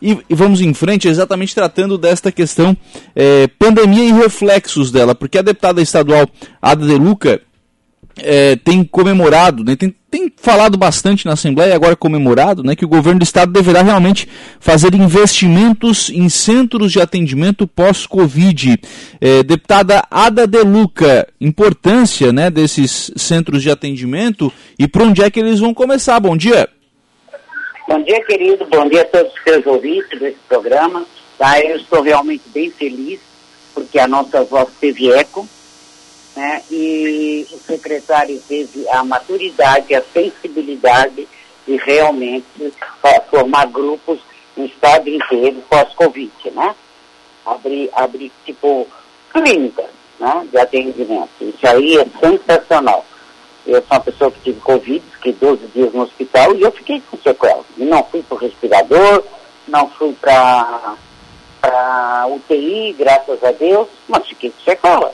E, e, vamos em frente, exatamente tratando desta questão é, pandemia e reflexos dela, porque a deputada estadual Ada De Luca é, tem comemorado, né, tem, tem, falado bastante na Assembleia, agora comemorado, né, que o governo do Estado deverá realmente fazer investimentos em centros de atendimento pós-Covid. É, deputada Ada De Luca, importância né, desses centros de atendimento e para onde é que eles vão começar? Bom dia. Bom dia, querido. Bom dia a todos os seus ouvintes desse programa. Tá? Eu estou realmente bem feliz porque a nossa voz teve eco né? e o secretário teve a maturidade, a sensibilidade de realmente formar grupos no estado inteiro pós-Covid, né? Abrir, abrir tipo clínica né? de atendimento. Isso aí é sensacional. Eu sou uma pessoa que tive Covid, fiquei 12 dias no hospital e eu fiquei com sequelas. E não fui para o respirador, não fui para UTI, graças a Deus, mas fiquei com sequelas,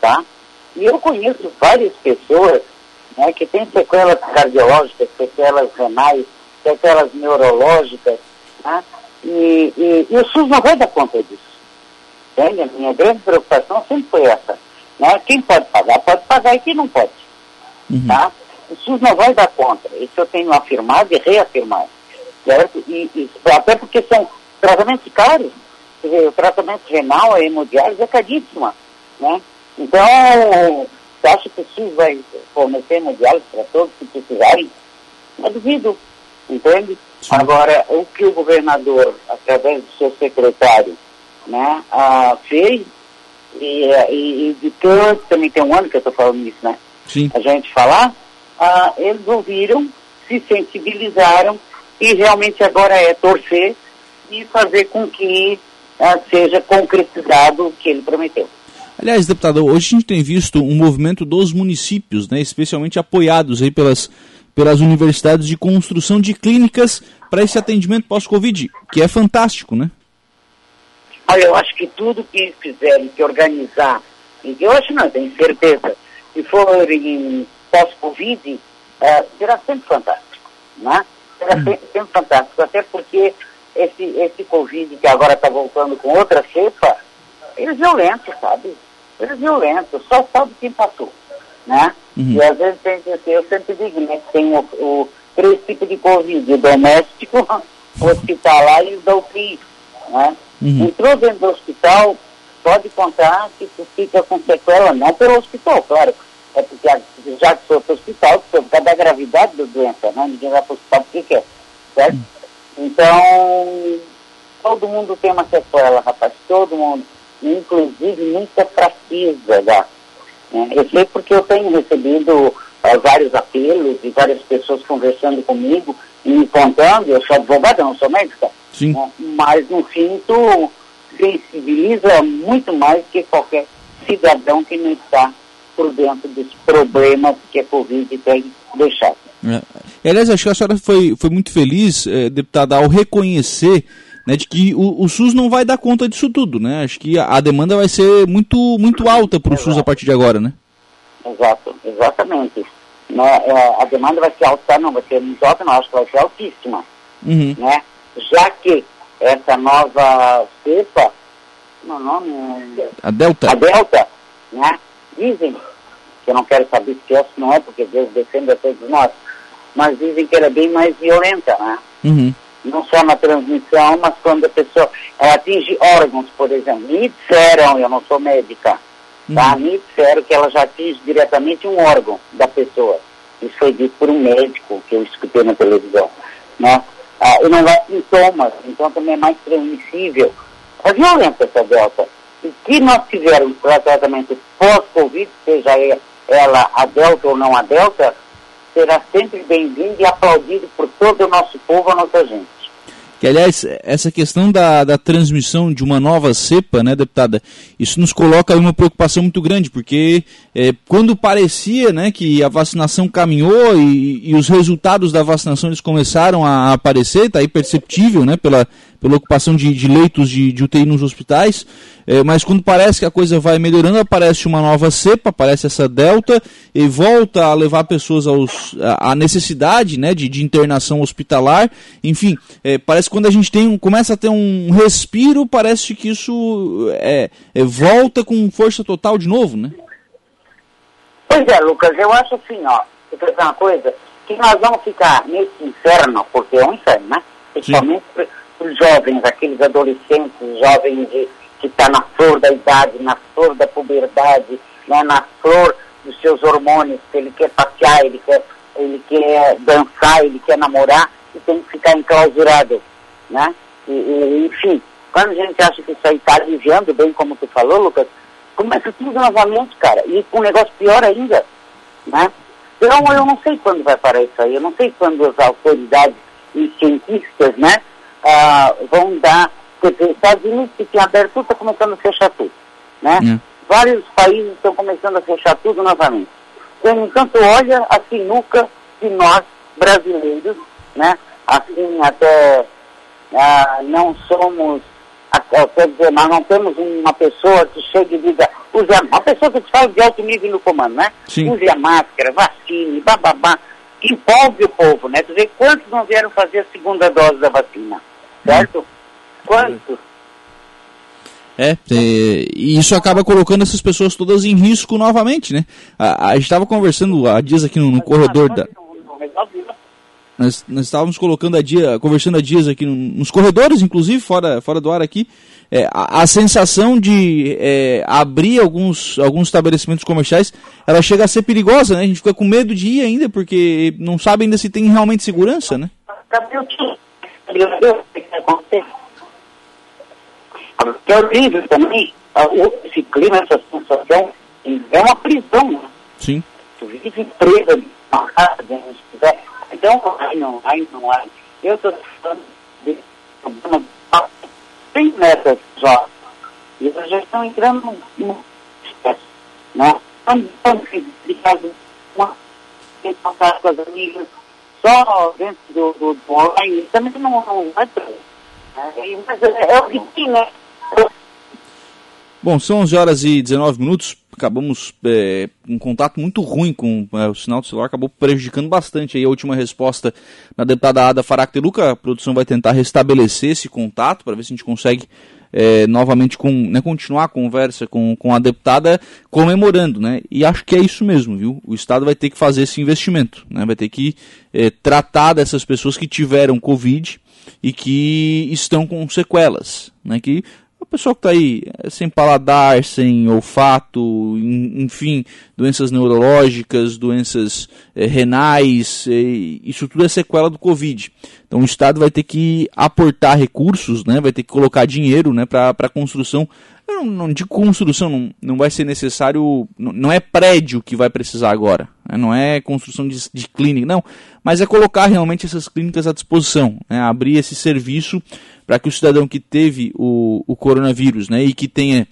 tá? E eu conheço várias pessoas né, que têm sequelas cardiológicas, sequelas renais, sequelas neurológicas, né, e, e, e, o SUS não vai dar conta disso. Entende? A minha grande preocupação sempre foi essa. Né? Quem pode pagar, pode pagar e quem não pode. Uhum. Tá? O SUS não vai dar conta. Isso eu tenho afirmado e reafirmado. Certo? E, e até porque são tratamentos caros. Dizer, o tratamento renal, a hemodiálise é caríssima. Né? Então, você acha que o SUS vai fornecer hemodiálise para todos que precisarem? Não duvido, entende? Sim. Agora, o que o governador, através do seu secretário, né, ah, fez, e, e, e de tanto, também tem um ano que eu estou falando isso, né? Sim. A gente falar, ah, eles ouviram, se sensibilizaram e realmente agora é torcer e fazer com que ah, seja concretizado o que ele prometeu. Aliás, deputado, hoje a gente tem visto um movimento dos municípios, né, especialmente apoiados aí pelas, pelas universidades de construção de clínicas para esse atendimento pós-Covid, que é fantástico, né? Olha, eu acho que tudo que fizerem, que organizar, eu acho não, tenho certeza, se for em pós-Covid, é, será sempre fantástico, né? Será hum. sempre, sempre fantástico, até porque esse, esse Covid que agora está voltando com outra cepa, ele é violento, sabe? Ele é violento, só sabe quem passou, né? Uhum. E às vezes tem eu sempre digo, né, que tem o, o três tipos de Covid, o doméstico, o hospitalar e o da UTI, né? Uhum. Entrou dentro do hospital, pode contar que tu fica com sequela, não pelo hospital, claro, é porque já que foi para o hospital, por causa da gravidade da doença, né? Ninguém vai para o hospital porque quer, certo? Então, todo mundo tem uma sequela, rapaz, todo mundo inclusive muita fraqueza da. Né? Eu sei porque eu tenho recebido uh, vários apelos e várias pessoas conversando comigo e me contando, eu sou advogada, não sou médica, Sim. Né? mas no fim tu sensibiliza muito mais que qualquer cidadão que não está por dentro dos problemas que a Covid tem deixado. É. Aliás, acho que a senhora foi, foi muito feliz, eh, deputada, ao reconhecer né, de que o, o, SUS não vai dar conta disso tudo, né? Acho que a, a demanda vai ser muito, muito alta para o SUS a partir de agora, né? Exato, exatamente. Né, a demanda vai ser alta, não vai ser muito alta, não, acho que vai ser altíssima. Uhum. Né? Já que essa nova cepa, meu nome é... A Delta. A Delta, né? Dizem, que eu não quero saber se é ou se não é, porque Deus defende a todos nós, mas dizem que ela é bem mais violenta, né? Uhum não só na transmissão, mas quando a pessoa atinge órgãos, por exemplo. Me disseram, eu não sou médica, tá? Uhum. Me disseram que ela já atinge diretamente um órgão da pessoa. Isso foi dito por um médico que eu escutei na televisão. Né? Ah, e não dá sintomas, então também é mais transmissível. É violenta essa delta. E se nós tivermos tratamento pós-Covid, seja ela a delta ou não a delta, será sempre bem-vindo e aplaudido por todo o nosso povo, a nossa gente. Que, aliás, essa questão da, da transmissão de uma nova cepa, né, deputada, isso nos coloca uma preocupação muito grande, porque é, quando parecia né, que a vacinação caminhou e, e, os resultados da vacinação eles começaram a aparecer, está aí perceptível né, pela, pela ocupação de, de leitos de, de, UTI nos hospitais, é, mas quando parece que a coisa vai melhorando, aparece uma nova cepa, aparece essa delta, e volta a levar pessoas aos, à necessidade né, de, de internação hospitalar. Enfim, é, parece que quando a gente tem um, começa a ter um respiro, parece que isso é, é, volta com força total de novo, né? Pois é, Lucas, eu acho assim, ó, você uma coisa, que nós vamos ficar nesse inferno, porque é um inferno, né? Principalmente os jovens, aqueles adolescentes, jovens de, que estão tá na flor da idade, na flor da puberdade, né, na flor dos seus hormônios, que ele quer passear, ele quer, ele quer dançar, ele quer namorar, e tem que ficar enclausurado, né? E, e, enfim, quando a gente acha que isso aí está aliviando, bem como tu falou, Lucas, começa tudo novamente, cara, e com um negócio pior ainda, né? Então, eu não sei quando vai parar isso aí, eu não sei quando as autoridades e cientistas, né, ah, vão dar, porque os Estados Unidos que tinha aberto tudo, está começando a fechar tudo, né? Hum. Vários países estão começando a fechar tudo novamente. Então, enquanto olha a sinuca que nós, brasileiros, né, assim, até ah, não somos, quer dizer, nós não temos uma pessoa que chegue e diga, use a, uma pessoa que fala de alto nível no comando, né? Sim. Use a máscara, vacine, bababá. Envolve o povo, né? Tu vê quantos não vieram fazer a segunda dose da vacina, certo? Quantos? É, é, e isso acaba colocando essas pessoas todas em risco novamente, né? A, a gente estava conversando há dias aqui no, no corredor da. Nós, nós estávamos colocando a dia, conversando há dias aqui nos corredores, inclusive, fora, fora do ar aqui, é, a, a, sensação de é, abrir alguns, alguns estabelecimentos comerciais, ela chega a ser perigosa, né? A gente fica com medo de ir ainda, porque não sabe ainda se tem realmente segurança, né? É horrível também, esse clima, essa sensação, é uma prisão, né? Sim. Tu vive presa, amarrada, se quiser. Então, ai não, ai não, ai. Eu estou falando de problema tem metas já. E elas já estão entrando no estresse, né? Então, de casa, uma, tem que passar com as amigas, só dentro do, do, do online, também não, não ter. Né? Mas é, é o que né? Bom, são 11 horas e 19 minutos. Acabamos é, um contato muito ruim com é, o sinal do celular, acabou prejudicando bastante aí a última resposta da deputada Ada Faracteluca. A produção vai tentar restabelecer esse contato para ver se a gente consegue é, novamente com, né, continuar a conversa com, com a deputada comemorando, né? E acho que é isso mesmo, viu? O Estado vai ter que fazer esse investimento, né? Vai ter que é, tratar dessas pessoas que tiveram Covid e que estão com sequelas, né? Que a pessoa que está aí é, sem paladar, sem olfato, enfim, doenças neurológicas, doenças é, renais, é, isso tudo é sequela do Covid. Então o Estado vai ter que aportar recursos, né, vai ter que colocar dinheiro né, para a construção. Não, não digo construção, não, não vai ser necessário, não, não é prédio que vai precisar agora, né, não é construção de, de clínica, não, mas é colocar realmente essas clínicas à disposição, né, abrir esse serviço para que o cidadão que teve o, o coronavírus né, e que tenha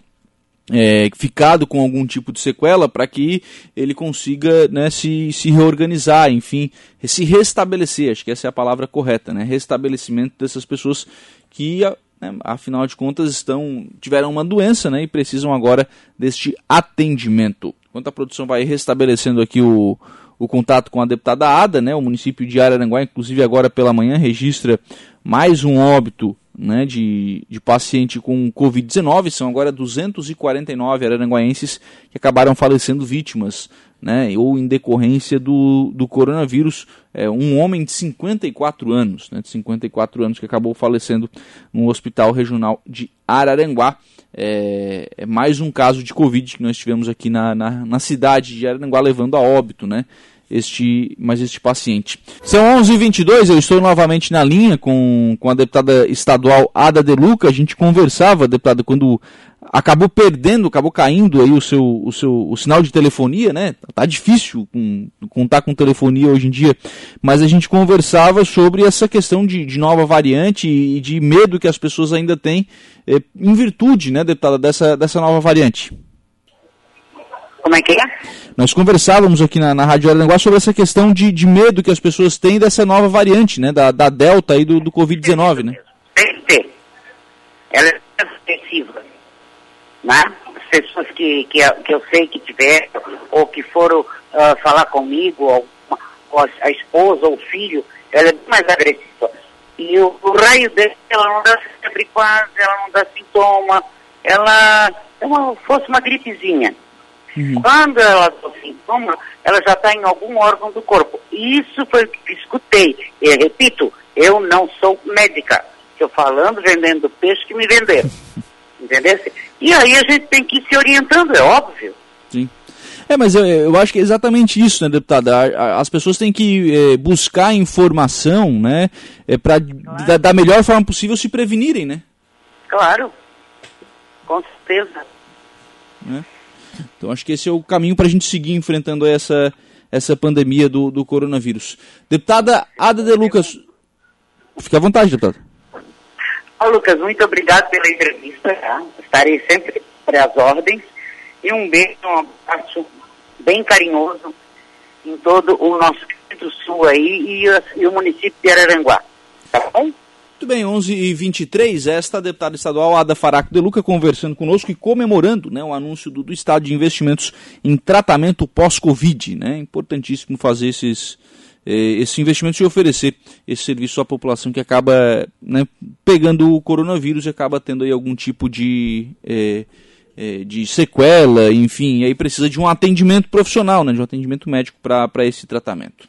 é, ficado com algum tipo de sequela para que ele consiga né, se, se reorganizar, enfim, se restabelecer, acho que essa é a palavra correta, né, restabelecimento dessas pessoas que, né, afinal de contas, estão tiveram uma doença né, e precisam agora deste atendimento. Enquanto a produção vai restabelecendo aqui o, o contato com a deputada Ada, né, o município de Araranguá, inclusive agora pela manhã, registra mais um óbito né, de, de paciente com Covid-19. São agora 249 araranguaenses que acabaram falecendo vítimas, né, ou em decorrência do, do coronavírus. É, um homem de 54 anos, né, de 54 anos, que acabou falecendo no Hospital Regional de Araranguá. É, é, mais um caso de Covid que nós tivemos aqui na, na, na cidade de Araranguá, levando a óbito, né? Este, mais este paciente. São 11h22, eu estou novamente na linha com, com a deputada estadual Ada De Luca. A gente conversava, deputada, quando acabou perdendo, acabou caindo aí o seu, o seu o sinal de telefonia, né? Tá difícil com, contar com telefonia hoje em dia, mas a gente conversava sobre essa questão de, de nova variante e de medo que as pessoas ainda têm eh, em virtude, né, deputada, dessa, dessa nova variante. Como é que é? Nós conversávamos aqui na, na Rádio Araranguá sobre essa questão de, de medo que as pessoas têm dessa nova variante, né? Da, da Delta aí do, do Covid-19, né? Tem que ter. ela é expressiva. Né? As pessoas que, que, que eu sei que tiveram, ou que foram uh, falar comigo, ou, ou a, a, esposa ou o filho, ela é mais agressiva. E o, o raio dela, ela não dá febre quase, ela não dá sintoma, ela é uma, fosse uma gripezinha. Uhum. Quando ela sintoma, ela já está em algum órgão do corpo. Isso foi o que escutei. E repito, eu não sou médica. Estou falando, vendendo peixe que me venderam. Entendeu? E aí a gente tem que ir se orientando, é óbvio. Sim. É, mas eu, eu, acho que é exatamente isso, né, deputada? As pessoas têm que é, buscar informação, né, é, para claro. da, da, melhor forma possível se prevenirem, né? Claro, com certeza. Né? Então acho que esse é o caminho para a gente seguir enfrentando essa, essa pandemia do, do coronavírus. Deputada Ada de Lucas, fique à vontade, deputada. Ô, Lucas, muito obrigado pela entrevista. Tá? Estarei sempre para as ordens. E um beijo, um abraço bem carinhoso em todo o nosso do sul aí e, e o município de Araranguá. Tá bom? Muito bem, 11 e 23 esta deputada estadual Ada Faraco de Luca conversando conosco e comemorando né, o anúncio do, do Estado de investimentos em tratamento pós-Covid. Né? Importantíssimo fazer esses, eh, esses investimentos e oferecer esse serviço à população que acaba né, pegando o coronavírus e acaba tendo aí algum tipo de, eh, eh, de sequela, enfim, aí precisa de um atendimento profissional, né, de um atendimento médico para esse tratamento.